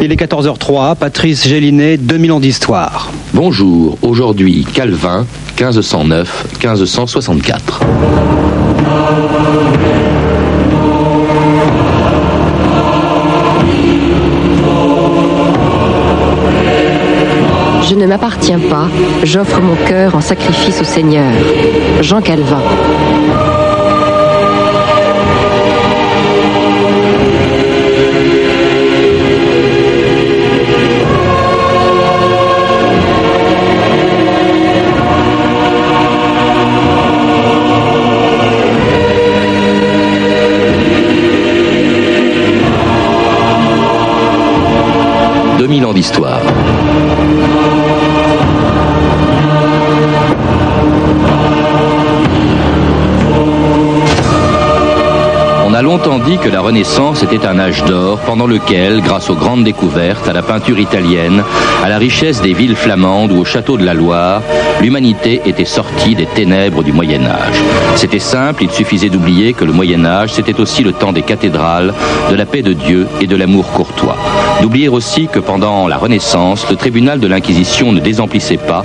Il est 14h03, Patrice Gélinet, 2000 ans d'histoire. Bonjour, aujourd'hui Calvin, 1509-1564. Je ne m'appartiens pas, j'offre mon cœur en sacrifice au Seigneur. Jean Calvin. Ans d'histoire. a longtemps dit que la Renaissance était un âge d'or pendant lequel, grâce aux grandes découvertes, à la peinture italienne, à la richesse des villes flamandes ou au château de la Loire, l'humanité était sortie des ténèbres du Moyen Âge. C'était simple, il suffisait d'oublier que le Moyen Âge, c'était aussi le temps des cathédrales, de la paix de Dieu et de l'amour courtois. D'oublier aussi que pendant la Renaissance, le tribunal de l'Inquisition ne désemplissait pas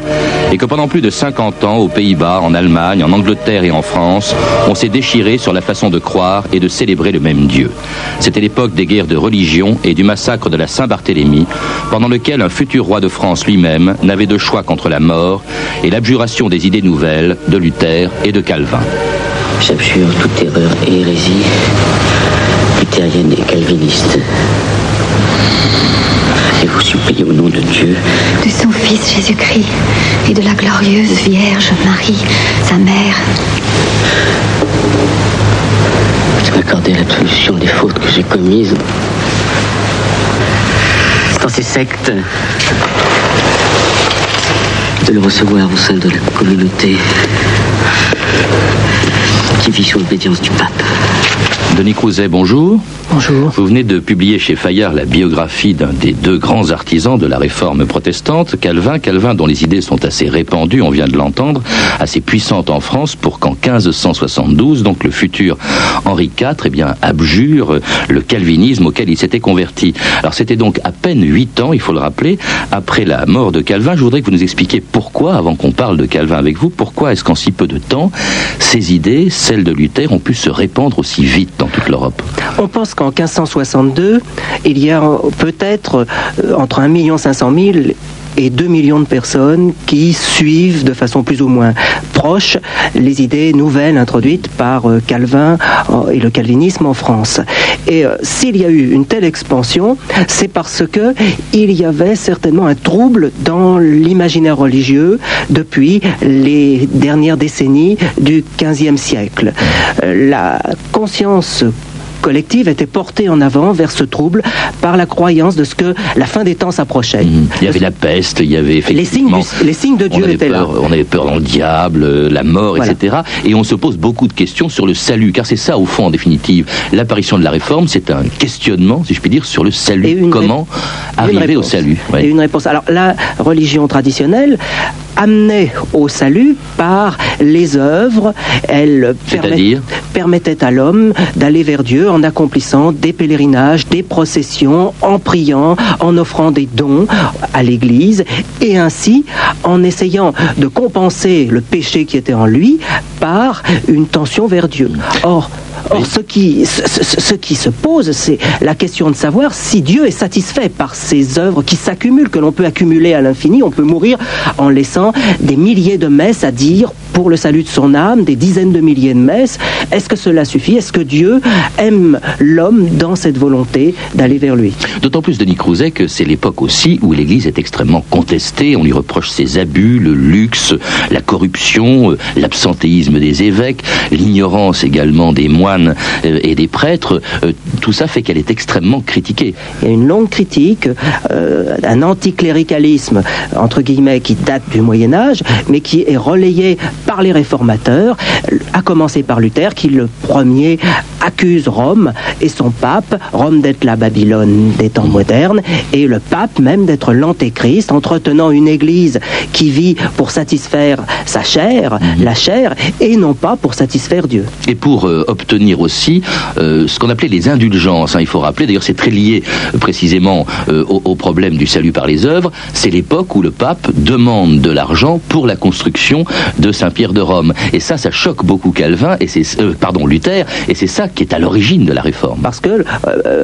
et que pendant plus de 50 ans, aux Pays-Bas, en Allemagne, en Angleterre et en France, on s'est déchiré sur la façon de croire et de célébrer le même Dieu. C'était l'époque des guerres de religion et du massacre de la Saint-Barthélemy, pendant lequel un futur roi de France lui-même n'avait de choix qu'entre la mort et l'abjuration des idées nouvelles de Luther et de Calvin. J'abjure toute erreur et hérésie luthérienne et calviniste. Et vous supplie au nom de Dieu, de son Fils Jésus-Christ et de la glorieuse Vierge Marie, sa mère, accorder l'absolution des fautes que j'ai commises dans ces sectes, de le recevoir au sein de la communauté qui vit sur l'obédience du pape. Denis Crouzet, bonjour. Bonjour. Vous venez de publier chez Fayard la biographie d'un des deux grands artisans de la réforme protestante, Calvin. Calvin, dont les idées sont assez répandues, on vient de l'entendre, assez puissantes en France pour qu'en 1572, donc le futur Henri IV, eh bien, abjure le calvinisme auquel il s'était converti. Alors c'était donc à peine huit ans, il faut le rappeler, après la mort de Calvin. Je voudrais que vous nous expliquiez pourquoi, avant qu'on parle de Calvin avec vous, pourquoi est-ce qu'en si peu de temps, ces idées, celles de Luther, ont pu se répandre aussi vite toute l'Europe. On pense qu'en 1562, il y a peut-être euh, entre 1 500 000 et 2 millions de personnes qui suivent de façon plus ou moins proche les idées nouvelles introduites par euh, Calvin euh, et le calvinisme en France. Et s'il y a eu une telle expansion, c'est parce que il y avait certainement un trouble dans l'imaginaire religieux depuis les dernières décennies du XVe siècle. La conscience collective était portée en avant vers ce trouble par la croyance de ce que la fin des temps s'approchait. Mmh. Il y avait la peste, il y avait effectivement... Les signes, les signes de Dieu étaient là. On avait peur dans le diable, la mort, etc. Et on se pose beaucoup de questions sur le salut, car c'est ça au fond en définitive. L'apparition de la réforme, c'est un questionnement, si je puis dire, sur le salut. Comment arriver au salut? Et une réponse. Alors la religion traditionnelle amenait au salut par les œuvres. Elle permettait à l'homme d'aller vers Dieu en accomplissant des pèlerinages, des processions, en priant, en offrant des dons à l'Église et ainsi en essayant de compenser le péché qui était en lui par une tension vers Dieu. Or, Or, ce qui, ce, qui se pose, c'est la question de savoir si Dieu est satisfait par ces œuvres qui s'accumulent, que l'on peut accumuler à l'infini. On peut mourir en laissant des milliers de messes à dire pour le salut de son âme, des dizaines de milliers de messes. Est-ce que cela suffit? Est-ce que Dieu aime l'homme dans cette volonté d'aller vers lui? D'autant plus, Denis Crouzet, que c'est l'époque aussi où l'Église est extrêmement contestée. On lui reproche ses abus, le luxe, la corruption, euh, l'absentéisme des évêques, l'ignorance également des moines euh, et des prêtres, euh, tout ça fait qu'elle est extrêmement critiquée. Il y a une longue critique, euh, un anticléricalisme, entre guillemets, qui date du Moyen Âge, mais qui est relayé par les réformateurs, à commencer par Luther, qui le premier accuse Rome et son pape, Rome d'être la Babylone des temps modernes, et le pape même d'être l'antéchrist, entretenant une église qui vit pour satisfaire sa chair, mhm. la chair, et non pas pour satisfaire Dieu. Et pour euh, obtenir aussi euh, ce qu'on appelait les indulgences, hein, il faut rappeler, d'ailleurs c'est très lié euh, précisément au, au, problème du salut par les œuvres, c'est l'époque où le pape demande de l'argent pour la construction de Saint-Pierre de Rome. Et ça, ça choque beaucoup Calvin, et c'est, pardon, Luther, et c'est ça qui est à l'origine de la réforme. Parce que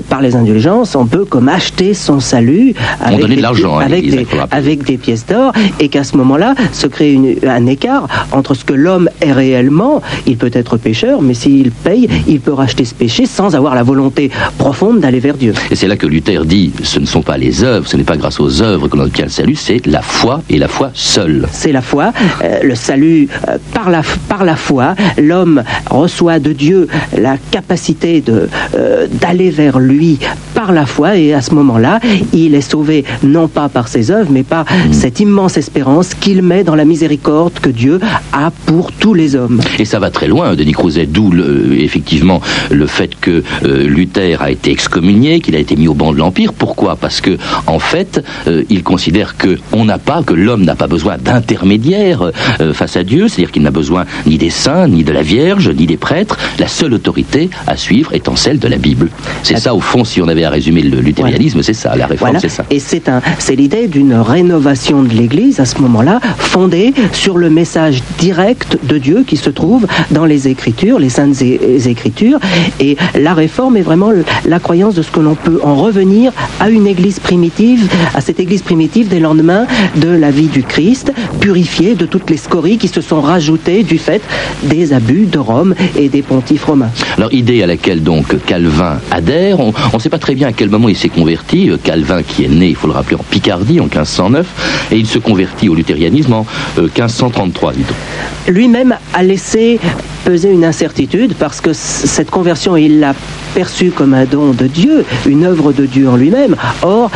par les indulgences, on peut comme acheter son salut avec, des, de l'argent, avec, des, avec des pièces d'or, et qu'à ce moment-là se crée une, un écart entre ce que l'homme est réellement. Il peut être pécheur, mais s'il paye, il peut racheter ce péché sans avoir la volonté profonde d'aller vers Dieu. Et c'est là que Luther dit ce ne sont pas les œuvres, ce n'est pas grâce aux œuvres que l'on obtient le salut, c'est la foi et la foi seule. C'est la foi, euh, le salut euh, par, la, par la foi. L'homme reçoit de Dieu la capacité euh, d'aller vers lui par la foi, et à ce moment-là, il est sauvé non pas par ses œuvres, mais par mm. cette immense espérance qu'il met dans la miséricorde que Dieu a pour tous les hommes. Et ça va très loin, Denis Crouzet, d'où effectivement le fait que euh, Luther a été excommunié, qu'il a été mis au banc de l'Empire. Pourquoi? Parce que en fait, euh, il considère que on n'a pas, que l'homme n'a pas besoin d'intermédiaire euh, face à Dieu, c'est-à-dire qu'il n'a besoin ni des saints, ni de la Vierge, ni des prêtres. La seule autorité à suivre étant celle de la Bible. C'est ça, au fond, si on avait à résumer le luthérianisme, c'est ça, la réforme, c'est ça. Et c'est un, c'est l'idée d'une rénovation de l'Église à ce moment-là, fondée sur le message direct de Dieu qui se trouve dans les Écritures, les Saintes Écritures. Et la réforme est vraiment la croyance de ce que l'on peut en revenir à une Église primitive, à cette Église primitive des lendemains de la vie du Christ, purifiée de toutes les scories qui se sont rajoutées du fait des abus de Rome et des pontifes romains. Alors, idée à laquelle donc Calvin adhère, on ne sait pas très bien à quel moment il s'est converti. Calvin qui est né, il faut le rappeler, en Picardie en 1509, et il se convertit au luthérianisme en 1533, euh, dit-on. Lui-même a laissé peser une incertitude parce que cette conversion, il l'a perçue comme un don de Dieu, une œuvre de Dieu en lui-même. Or,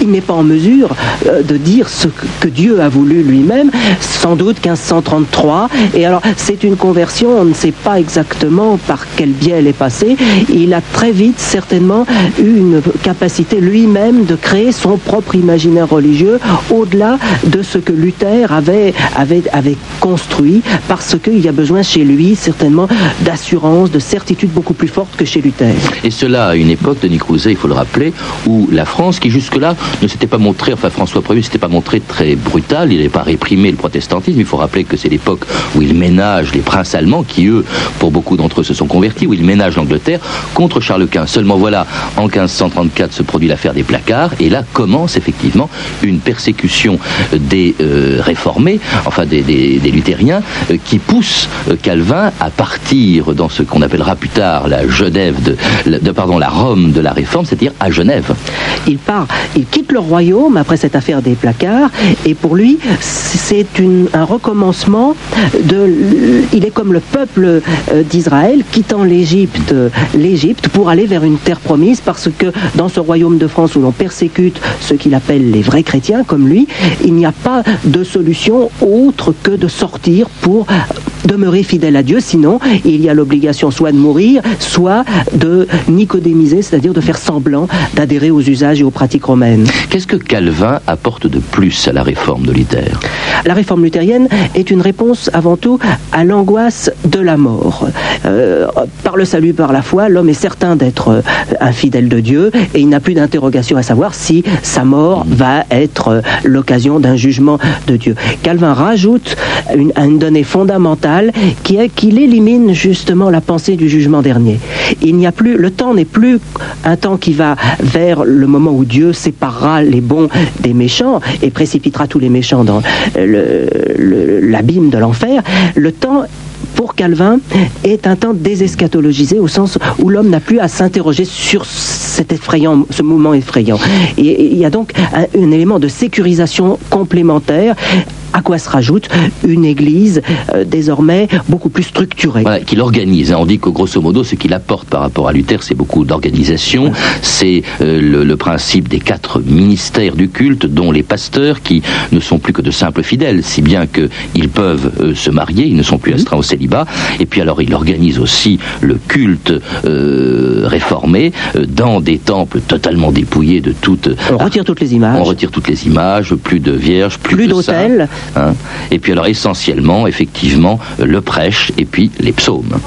il n'est pas en mesure euh, de dire ce que Dieu a voulu lui-même, sans doute 1533. Et alors, c'est une conversion, on ne sait pas exactement par quel biais elle est passée. Il a très vite, certainement, eu une capacité lui-même de créer son propre imaginaire religieux au-delà de ce que Luther avait, avait, avait construit, parce qu'il y a besoin chez lui, certainement, d'assurance, de certitude beaucoup plus forte que chez Luther. Et cela à une époque, Denis Crouzet, il faut le rappeler, où la France, qui jusque-là ne s'était pas montrée, enfin François Ier ne s'était pas montré très brutal, il n'avait pas réprimé le protestantisme, il faut rappeler que c'est l'époque où il ménage les princes allemands, qui eux, pour beaucoup d'entre eux, se sont convertis, où il ménage l'Angleterre contre Charles Quint. Seulement voilà, en 1534 se produit l'affaire des placards, et là commence effectivement une persécution des euh, réformés, enfin des, luthériens, euh, qui pousse euh, Calvin à partir dans ce qu'on appellera plus tard la Genève de, pardon, la Rome de la Réforme, c'est-à-dire à Genève. Il part, il quitte le royaume après cette affaire des placards, et pour lui, c'est un recommencement de, il est comme le peuple d'Israël quittant l'Égypte, l'Égypte pour aller vers une terre promise, parce que dans ce royaume de France où l'on persécute ceux qu'il appelle les vrais chrétiens comme lui, il n'y a pas de solution autre que de sortir pour demeurer fidèle à Dieu, sinon il y a l'obligation soit de mourir, soit de nicodémiser, c'est-à-dire de faire semblant d'adhérer aux usages et aux pratiques romaines. Qu'est-ce que Calvin apporte de plus à la réforme de Luther? La réforme luthérienne est une réponse avant tout à l'angoisse de la mort. Euh, par le salut, par la foi, l'homme est certain d'être un fidèle de Dieu et il n'a plus d'interrogation à savoir si sa mort va être l'occasion d'un jugement de Dieu. Calvin rajoute une, une donnée fondamentale qui est qu'il élimine justement la pensée du jugement dernier. Il n'y a plus, le temps n'est plus un temps qui va vers le moment où Dieu séparera les bons des méchants et précipitera tous les méchants dans l'abîme de l'enfer. Le temps pour Calvin, est un temps déseschatologisé au sens où l'homme n'a plus à s'interroger sur cet effrayant, ce moment effrayant. Il y a donc un, élément de sécurisation complémentaire à quoi se rajoute une Église euh, désormais beaucoup plus structurée. Voilà, qu'il organise. Hein. On dit que grosso modo, ce qu'il apporte par rapport à Luther, c'est beaucoup d'organisation. C'est euh, le, principe des quatre ministères du culte, dont les pasteurs, qui ne sont plus que de simples fidèles, si bien qu'ils peuvent euh, se marier, ils ne sont plus mhm. astreints au célibat. Et puis alors, il organise aussi le culte réformé dans des temples totalement dépouillés de toute... On retire toutes les images. On retire toutes les images, plus de vierges, plus, plus d'hôtels. Hein. Et puis alors essentiellement, effectivement, le prêche et puis les psaumes.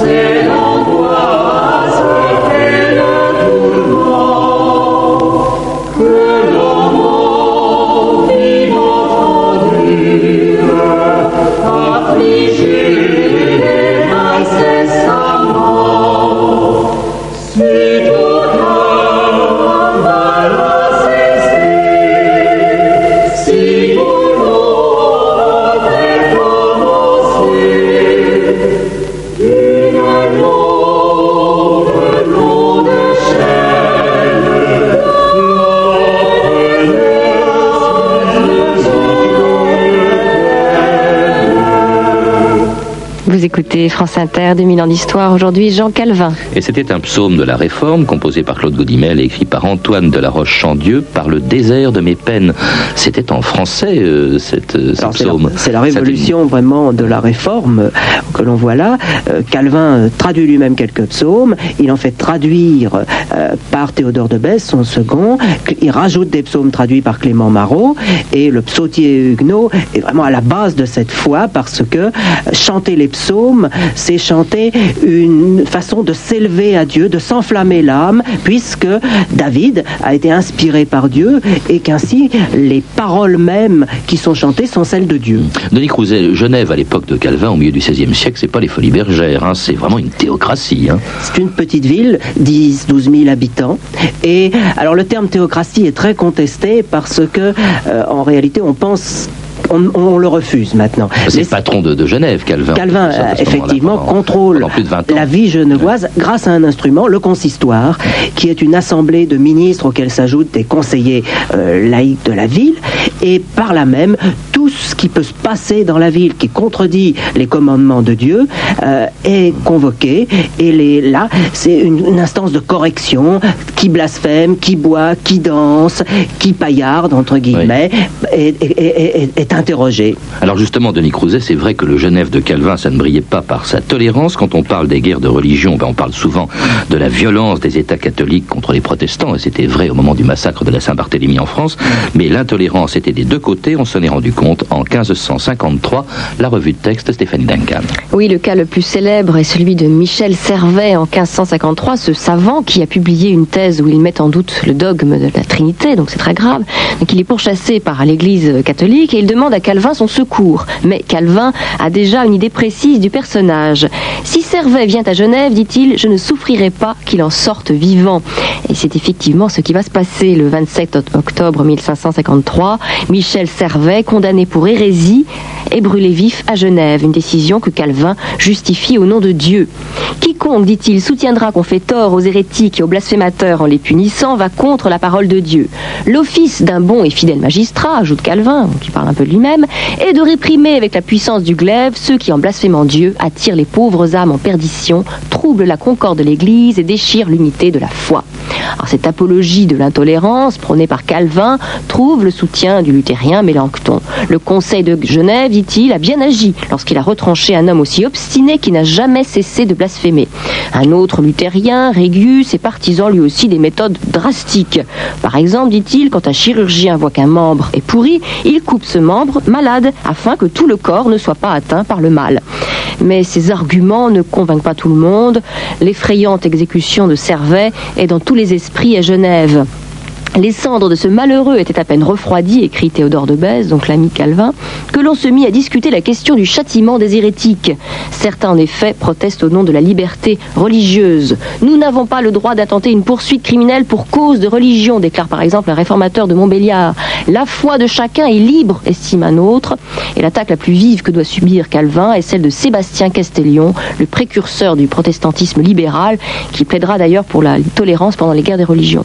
Sera écoutez France Inter, 2000 ans d'histoire. Aujourd'hui, Jean Calvin. Et c'était un psaume de la Réforme, composé par Claude Gaudimel et écrit par Antoine de la Roche-Chandieu, par le désert de mes peines. C'était en français, euh, cette, euh, ce psaume. C'est la, révolution vraiment de la Réforme euh, que l'on voit là. Calvin traduit lui-même quelques psaumes. Il en fait traduire par Théodore de Besse, son second. Il rajoute des psaumes traduits par Clément Marot. Et le psautier Huguenot est vraiment à la base de cette foi parce que chanter les psaumes, c'est chanter une façon de s'élever à Dieu, de s'enflammer l'âme, puisque David a été inspiré par Dieu et qu'ainsi les paroles mêmes qui sont chantées sont celles de Dieu. Denis Crouzet, Genève à l'époque de Calvin, au milieu du XVIe siècle, c'est pas les folies bergères, hein, c'est vraiment une théocratie. Hein. C'est une petite ville, 10, 12 000 habitants. Et alors le terme théocratie est très contesté parce que, euh, en réalité, on pense on, le refuse maintenant. C'est le patron de, Genève, Calvin. Calvin, effectivement, contrôle la vie genevoise grâce à un instrument, le consistoire, qui est une assemblée de ministres auxquels s'ajoutent des conseillers euh, laïcs de la ville, et par là même, tout ce qui peut se passer dans la ville qui contredit les commandements de Dieu euh, est convoqué, et les, là, c'est une, instance de correction. Qui blasphème, qui boit, qui danse, qui paillarde, entre guillemets, est, interrogé. Alors justement, Denis Crouzet, c'est vrai que le Genève de Calvin, ça ne brillait pas par sa tolérance. Quand on parle des guerres de religion, ben on parle souvent de la violence des États catholiques contre les protestants, et c'était vrai au moment du massacre de la Saint-Barthélemy en France, mais l'intolérance était des deux côtés, on s'en est rendu compte en 1553, la revue de texte Stéphane Duncan. Oui, le cas le plus célèbre est celui de Michel Servet en 1553, ce savant qui a publié une thèse où il met en doute le dogme de la Trinité, donc c'est très grave. Donc il est pourchassé par l'Église catholique et il demande à Calvin son secours. Mais Calvin a déjà une idée précise du personnage. Si Servet vient à Genève, dit-il, je ne souffrirai pas qu'il en sorte vivant. Et c'est effectivement ce qui va se passer le 27 octobre 1553. Michel Servet, condamné pour hérésie, est brûlé vif à Genève. Une décision que Calvin justifie au nom de Dieu. Qui Quiconque, dit-il, soutiendra qu'on fait tort aux hérétiques et aux blasphémateurs en les punissant va contre la parole de Dieu. L'office d'un bon et fidèle magistrat, ajoute Calvin, qui parle un peu de est de réprimer avec la puissance du glaive ceux qui, en blasphémant Dieu, attirent les pauvres âmes en perdition, troublent la concorde de l'Église et déchirent l'unité de la foi. Cette apologie de l'intolérance prônée par Calvin trouve le soutien du luthérien Mélenchon. Le Conseil de Genève, dit-il, a bien agi lorsqu'il a retranché un homme aussi obstiné qui n'a jamais cessé de blasphémer. Un autre luthérien, Régus, est partisan lui aussi des méthodes drastiques. Par exemple, dit-il, quand un chirurgien voit qu'un membre est pourri, il coupe ce membre malade afin que tout le corps ne soit pas atteint par le mal. Mais ces arguments ne convainquent pas tout le monde. L'effrayante exécution de Servet est dans tous les esprits à Genève. Les cendres de ce malheureux étaient à peine refroidies, écrit Théodore de Bèze, donc l'ami Calvin, que l'on se mit à discuter la question du châtiment des hérétiques. Certains, en effet, protestent au nom de la liberté religieuse. Nous n'avons pas le droit d'attenter une poursuite criminelle pour cause de religion, déclare par exemple un réformateur de Montbéliard. La foi de chacun est libre, estime un autre. Et l'attaque la plus vive que doit subir Calvin est celle de Sébastien Castellion, le précurseur du protestantisme libéral, qui plaidera d'ailleurs pour la tolérance pendant les guerres des religions.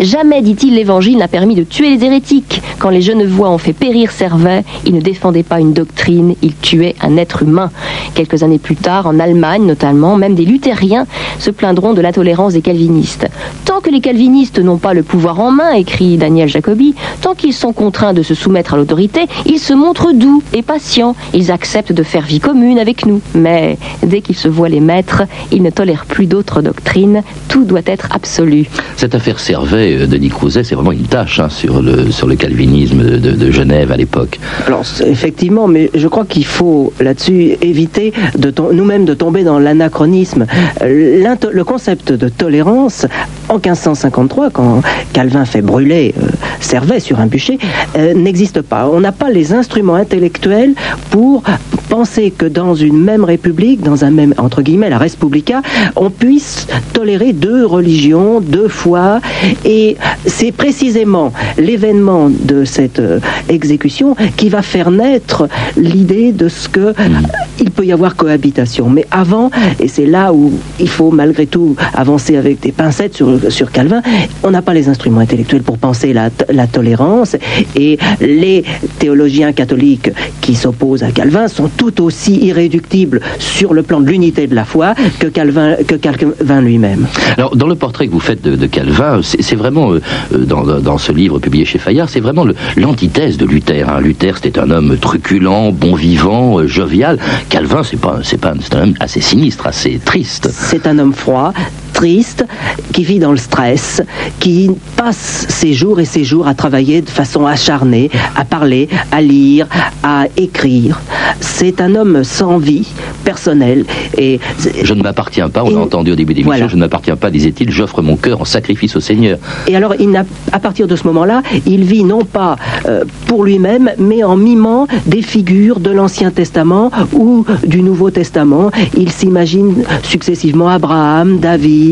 Jamais, dit-il, l'Évangile n'a permis de tuer les hérétiques. Quand les Genevois ont fait périr Servet, ils ne défendaient pas une doctrine, ils tuaient un être humain. Quelques années plus tard, en Allemagne notamment, même des luthériens se plaindront de l'intolérance des calvinistes. Tant que les calvinistes n'ont pas le pouvoir en main, écrit Daniel Jacobi, tant qu'ils sont contraints de se soumettre à l'autorité, ils se montrent doux et patients. Ils acceptent de faire vie commune avec nous. Mais dès qu'ils se voient les maîtres, ils ne tolèrent plus d'autres doctrines. Tout doit être absolu. Cette affaire Servet, euh, Denis Crouzet, c'est vraiment une tâche hein, sur, le, sur le calvinisme de, Genève à l'époque. Alors, effectivement, mais je crois qu'il faut là-dessus éviter de nous-mêmes de tomber dans l'anachronisme. Le concept de tolérance, en 1553, quand Calvin fait brûler euh, Servet sur un bûcher, euh, n'existe pas. On n'a pas les instruments intellectuels pour penser que dans une même république, dans un même, entre guillemets, la Respublica, on puisse tolérer deux religions, deux foi. Et c'est précisément l'événement de cette euh, exécution qui va faire naître l'idée de ce que mm. il peut y avoir cohabitation. Mais avant, et c'est là où il faut malgré tout avancer avec des pincettes sur, sur Calvin, on n'a pas les instruments intellectuels pour penser la, la tolérance. Et les théologiens catholiques qui s'opposent à Calvin sont tout aussi irréductibles sur le plan de l'unité de la foi que Calvin, que Calvin lui-même. Alors, dans le portrait que vous faites de, Calvin, c'est vraiment, euh, euh, dans, ce livre publié chez Fayard, c'est vraiment l'antithèse de Luther. Hein. Luther, c'était un homme truculent, bon vivant, euh, jovial. Calvin, c'est pas, c'est pas, un homme assez sinistre, assez triste. C'est un homme froid, triste, qui vit dans le stress, qui passe ses jours et ses jours à travailler de façon acharnée, à parler, à lire, à écrire. C'est un homme sans vie personnelle. Et je ne m'appartiens pas, on l'a entendu au début des voilà. je ne m'appartiens pas, disait-il, j'offre mon cœur en sacrifice au Seigneur. Et alors, il à partir de ce moment-là, il vit non pas euh, pour lui-même, mais en mimant des figures de l'Ancien Testament ou du Nouveau Testament. Il s'imagine successivement Abraham, David,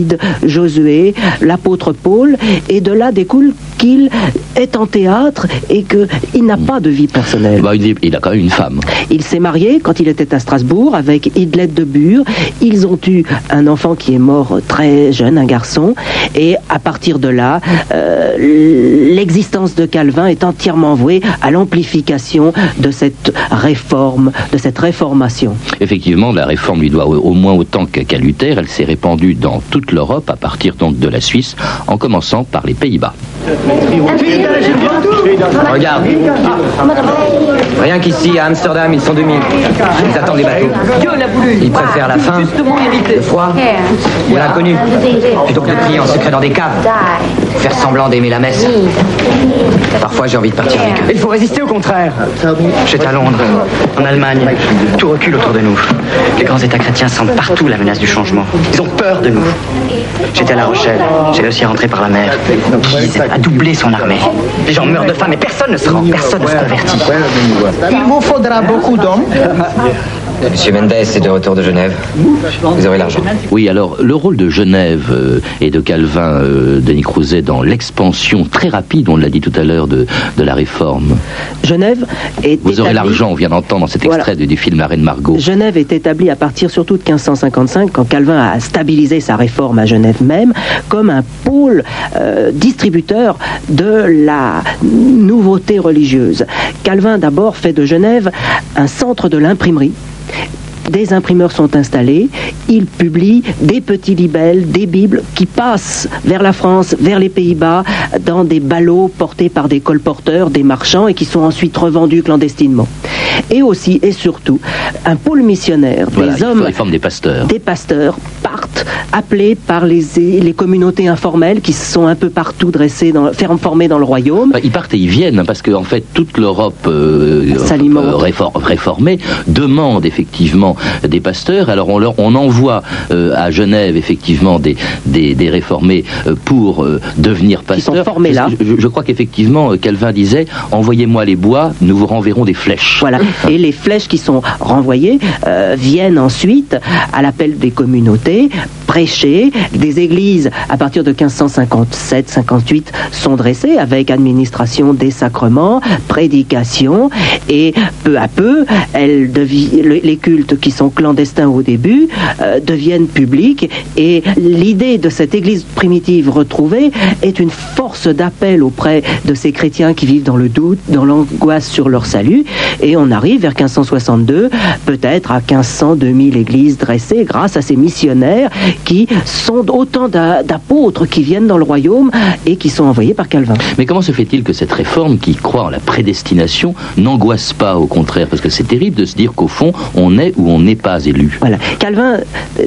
Josué, l'apôtre Paul, et de là découle qu'il est en théâtre et qu'il n'a pas de vie personnelle. Bah, il, a quand même une femme. Il s'est marié quand il était à Strasbourg avec Idlette de Bure. Ils ont eu un enfant qui est mort très jeune, un garçon, et à partir de là, euh, l'existence de Calvin est entièrement vouée à l'amplification de cette réforme, de cette réformation. Effectivement, la réforme lui doit au moins autant qu'à Luther. Elle s'est répandue dans toute l'Europe, à partir donc de la Suisse, en commençant par les Pays-Bas. Regarde. Rien qu'ici, à Amsterdam, ils sont 2000. Ils attendent les bateaux. Ils préfèrent la faim, le froid ou l'inconnu, plutôt que de prier en secret dans des caves. Faire semblant d'aimer la messe. Parfois, j'ai envie de partir avec eux. Il faut résister au contraire. J'étais à Londres, en Allemagne. Tout recule autour de nous. Les grands États chrétiens sentent partout la menace du changement. Ils ont peur de nous. J'étais à La Rochelle. J'ai réussi à rentrer par la mer. Guise a doublé son armée. Les gens meurent de faim, mais personne ne se rend. Personne ne se convertit. Il vous faudra beaucoup d'hommes Monsieur Mendes est de retour de Genève. Vous aurez l'argent. Oui, alors le rôle de Genève euh, et de Calvin, euh, Denis Crouzet, dans l'expansion très rapide, on l'a dit tout à l'heure, de, de la réforme. Genève est. Vous aurez l'argent, on vient d'entendre dans cet extrait du film La Reine Margot. Genève est établie à partir surtout de 1555, quand Calvin a stabilisé sa réforme à Genève même, comme un pôle euh, distributeur de la nouveauté religieuse. Calvin d'abord fait de Genève un centre de l'imprimerie des imprimeurs sont installés, ils publient des petits libelles, des bibles qui passent vers la France, vers les Pays-Bas, dans des ballots portés par des colporteurs, des marchands, et qui sont ensuite revendus clandestinement. Et aussi et surtout, un pôle missionnaire, des hommes, des pasteurs, des pasteurs partent, appelés par les, les communautés informelles qui sont un peu partout dressées, dans, formées dans le royaume. ils partent et ils viennent, hein, parce qu'en en fait, toute l'Europe euh, euh réformée demande effectivement des pasteurs. Alors on, leur, on envoie euh, à Genève effectivement des, des, réformés euh, pour euh, devenir pasteurs. Ils sont formés là. Je, crois qu'effectivement Calvin disait envoyez-moi les bois, nous vous renverrons des flèches. Voilà. Et les flèches qui sont renvoyées viennent ensuite à l'appel des communautés Des églises à partir de 1557-58 sont dressées avec administration des sacrements, prédication et peu à peu, les cultes qui sont clandestins au début euh, deviennent publics et l'idée de cette église primitive retrouvée est une force d'appel auprès de ces chrétiens qui vivent dans le doute, dans l'angoisse sur leur salut et on arrive vers 1562 peut-être à 1500 2000 églises dressées grâce à ces missionnaires qui sont autant d'apôtres qui viennent dans le royaume et qui sont envoyés par Calvin. Mais comment se fait-il que cette réforme qui croit en la prédestination n'angoisse pas au contraire? Parce que c'est terrible de se dire qu'au fond, on est ou on n'est pas élu. Voilà. Calvin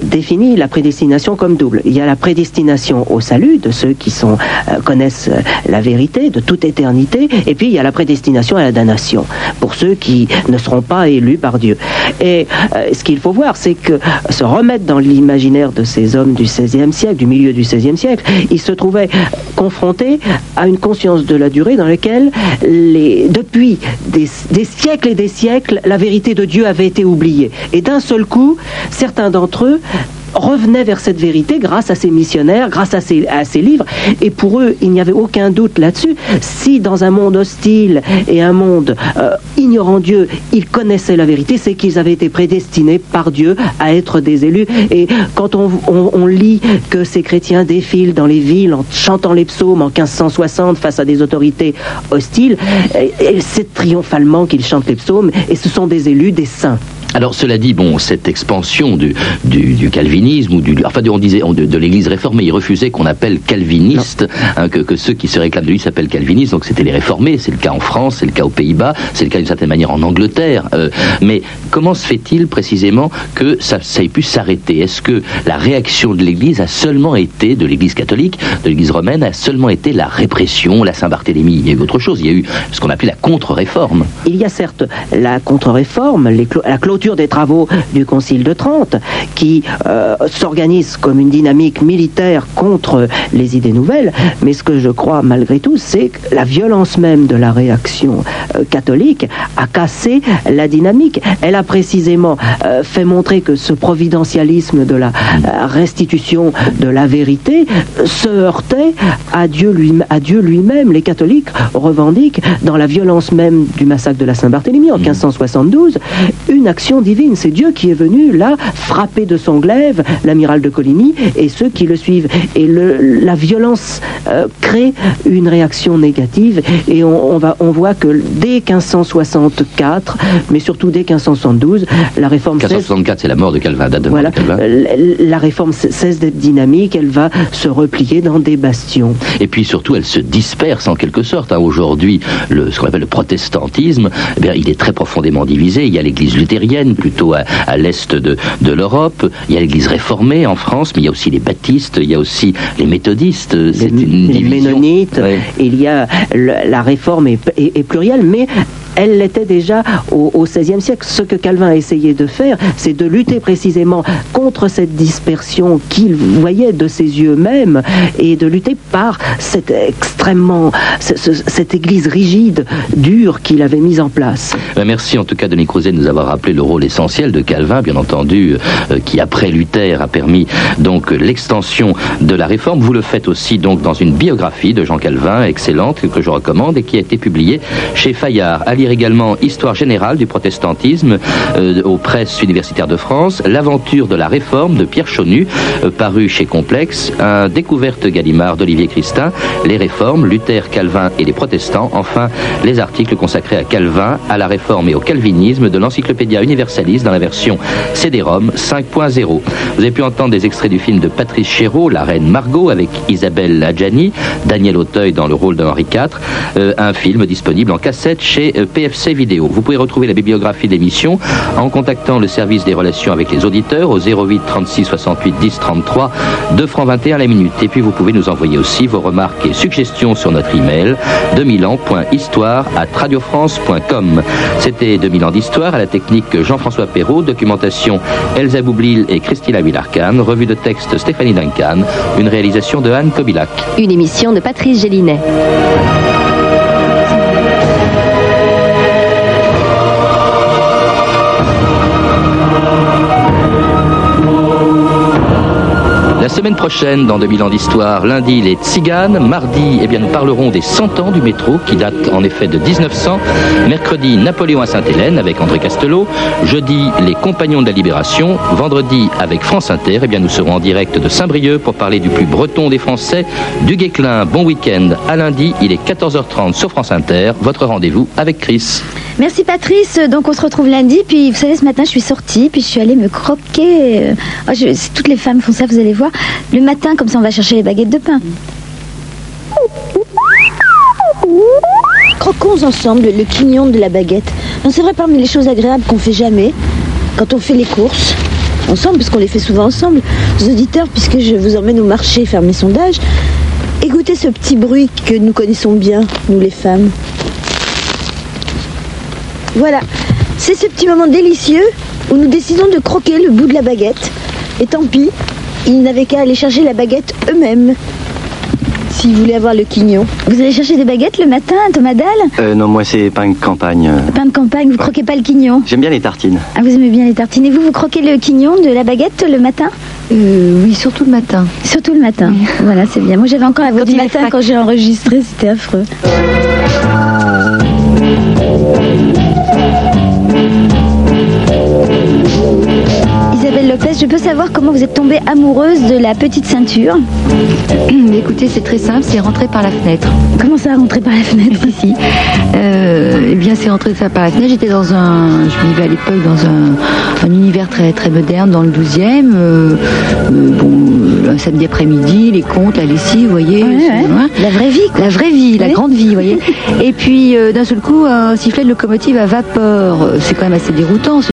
définit la prédestination comme double. Il y a la prédestination au salut de ceux qui sont, euh, connaissent euh, la vérité de toute éternité, et puis il y a la prédestination à la damnation pour ceux qui ne seront pas élus par Dieu. Et euh, ce qu'il faut voir, c'est que se remettre dans l'imaginaire de ces hommes du XVIe siècle, du milieu du XVIe siècle, ils se trouvaient confrontés à une conscience de la durée dans laquelle, depuis des siècles et des siècles, la vérité de Dieu avait été oubliée. Et d'un seul coup, certains d'entre eux revenaient vers cette vérité grâce à ces missionnaires, grâce à ces, à ces livres. Et pour eux, il n'y avait aucun doute là-dessus. Si dans un monde hostile et un monde euh, ignorant Dieu, ils connaissaient la vérité, c'est qu'ils avaient été prédestinés par Dieu à être des élus. Et quand on, on, lit que ces chrétiens défilent dans les villes en chantant les psaumes en 1560 face à des autorités hostiles, c'est triomphalement qu'ils chantent les psaumes et ce sont des élus, des saints. Alors cela dit, bon, cette expansion du, du, calvinisme ou du, enfin on disait de, l'Église réformée, il refusait qu'on appelle calviniste, hein, que, que, ceux qui se réclament de lui s'appellent calvinistes. Donc c'était les réformés, c'est le cas en France, c'est le cas aux Pays-Bas, c'est le cas d'une certaine manière en Angleterre. Euh, mais comment se fait-il précisément que ça, ça ait pu s'arrêter? Est-ce que la réaction de l'Église a seulement été de l'Église catholique, de l'Église romaine, a seulement été la répression, la Saint-Barthélemy? Il y a eu autre chose. Il y a eu ce qu'on appelait la contre-réforme. Il y a certes la contre-réforme, la clôture des travaux du Concile de Trente, qui euh, s'organise comme une dynamique militaire contre les idées nouvelles, mais ce que je crois malgré tout, c'est que la violence même de la réaction euh, catholique a cassé la dynamique. Elle a précisément euh, fait montrer que ce providentialisme de la restitution de la vérité se heurtait à Dieu lui-même. les catholiques revendiquent dans la violence même du massacre de la Saint-Barthélemy en 1572 une action divine. C'est Dieu qui est venu là frapper de son glaive l'amiral de Coligny et ceux qui le suivent. Et le, la violence euh, crée une réaction négative et on, va, on voit que dès 1564, mais surtout dès 1572, la réforme 1564, c'est la mort de Calvin. voilà, La réforme cesse d'être dynamique, elle va se replier dans des bastions. Et puis surtout, elle se disperse en quelque sorte. Hein. Aujourd'hui, ce qu'on appelle le protestantisme, eh bien, il est très profondément divisé. Il y a l'église luthérienne plutôt à, l'est de, l'Europe. Il y a l'Église réformée en France, mais il y a aussi les baptistes, il y a aussi les méthodistes. C'est une les ménonites. Il y a la réforme est, plurielle, mais elle l'était déjà au XVIe siècle. Ce que Calvin a essayé de faire, c'est de lutter précisément contre cette dispersion qu'il voyait de ses yeux même et de lutter par cette extrêmement, cette église rigide, dure qu'il avait mise en place. Ben, merci en tout cas Denis Crouzet de nous avoir rappelé le rôle essentiel de Calvin, bien entendu, euh, qui après Luther a permis donc l'extension de la réforme. Vous le faites aussi donc dans une biographie de Jean Calvin, excellente, que je recommande et qui a été publiée chez Fayard. À lire également Histoire générale du protestantisme euh, aux presses universitaires de France, L'aventure de la réforme de Pierre Chonu, euh, paru chez Complexe, un découverte Gallimard d'Olivier Christin, les réformes, Luther, Calvin et les protestants, enfin les articles consacrés à Calvin, à la réforme et au calvinisme de l'Encyclopédia Universaliste dans la version CD-ROM 5.0. Vous avez pu entendre des extraits du film de Patrice Chéreau, La Reine Margot, avec Isabelle Adjani, Daniel Auteuil dans le rôle de Henri IV, euh, un film disponible en cassette chez euh, PFC Vidéo. Vous pouvez retrouver la bibliographie d'émission en contactant le service des relations avec les auditeurs au 08 36 68 10 33 2 francs 21 la minute. Et puis vous pouvez nous envoyer aussi vos remarques et suggestions sur notre email 2000 ans.histoire à radiofrance.com. C'était 2000 ans d'histoire à la technique Jean-François Perrault, documentation Elsa Boublil et Christina Villarcan, revue de texte Stéphanie Duncan, une réalisation de Anne Kobilac. Une émission de Patrice Gélinet. La semaine prochaine, dans 2000 ans d'histoire, lundi, les Tziganes. Mardi, eh bien, nous parlerons des 100 ans du métro, qui date en effet de 1900. Mercredi, Napoléon à Sainte-Hélène, avec André Castelot. Jeudi, les Compagnons de la Libération. Vendredi, avec France Inter, eh bien, nous serons en direct de Saint-Brieuc pour parler du plus breton des Français, du Guéclin. Bon week-end. À lundi, il est 14h30 sur France Inter. Votre rendez-vous avec Chris. Merci Patrice. Donc on se retrouve lundi. Puis vous savez, ce matin, je suis sortie, puis je suis allée me croquer. Euh, oh, je- toutes les femmes font ça, vous allez voir. Le matin, comme ça, on va chercher les baguettes de pain. Croquons ensemble le quignon de la baguette. C'est vrai, parmi les choses agréables qu'on fait jamais, quand on fait les courses, ensemble, puisqu'on les fait souvent ensemble, aux auditeurs, puisque je vous emmène au marché faire mes sondages, écoutez ce petit bruit que nous connaissons bien, nous les femmes. Voilà, c'est ce petit moment délicieux où nous décidons de croquer le bout de la baguette. Et tant pis, ils n'avaient qu'à aller chercher la baguette eux-mêmes. S'ils voulaient avoir le quignon. Vous allez chercher des baguettes le matin, Thomas Dalle? Euh, non, moi c'est pain de campagne. euh. Pain de campagne, vous croquez pas le quignon? J'aime bien les tartines. Ah, vous aimez bien les tartines. Et vous, vous croquez le quignon de la baguette le matin? Oui, surtout le matin. Surtout le matin. Voilà, c'est bien. Moi, j'avais encore la voix du matin quand j'ai enregistré, c'était affreux. Lopez, je peux savoir comment vous êtes tombée amoureuse de la petite ceinture Écoutez, c'est très simple, c'est rentré par la fenêtre. Comment ça, rentré par la fenêtre Ici. Euh, eh bien, c'est rentré ça par la fenêtre. J'étais dans un, je vivais à l'époque dans un, un univers très très moderne, dans le 12e. euh, euh, bon, un samedi après-midi, les contes, la lessive, vous voyez. Ouais, ouais. La vraie vie, quoi. La vraie vie, la grande vie, vous voyez. Et puis, euh, d'un seul coup, un sifflet de locomotive à vapeur. C'est quand même assez déroutant.